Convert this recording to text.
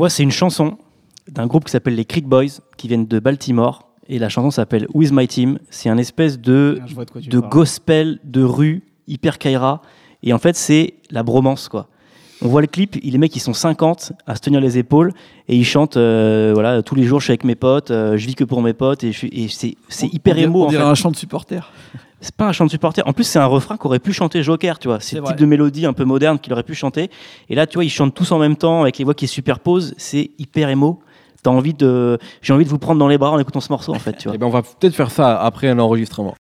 Moi, c'est une chanson d'un groupe qui s'appelle les Creek Boys, qui viennent de Baltimore. Et la chanson s'appelle With My Team. C'est un espèce de, Ah, de de gospel de rue, hyper kaira. Et en fait, c'est la bromance, quoi. On voit le clip, les mecs, ils sont 50 à se tenir les épaules et ils chantent, euh, voilà, tous les jours, je suis avec mes potes, euh, je vis que pour mes potes et, c'est, hyper On dirait- émo, On en dirait fait. un chant de supporter. C'est pas un chant de supporter. En plus, c'est un refrain qu'aurait pu chanter Joker, tu vois. C'est le vrai. type de mélodie un peu moderne qu'il aurait pu chanter. Et là, tu vois, ils chantent tous en même temps avec les voix qui se superposent. C'est hyper émo. T'as envie de, j'ai envie de vous prendre dans les bras en écoutant ce morceau, en fait, tu vois. Eh ben, on va peut-être faire ça après un enregistrement.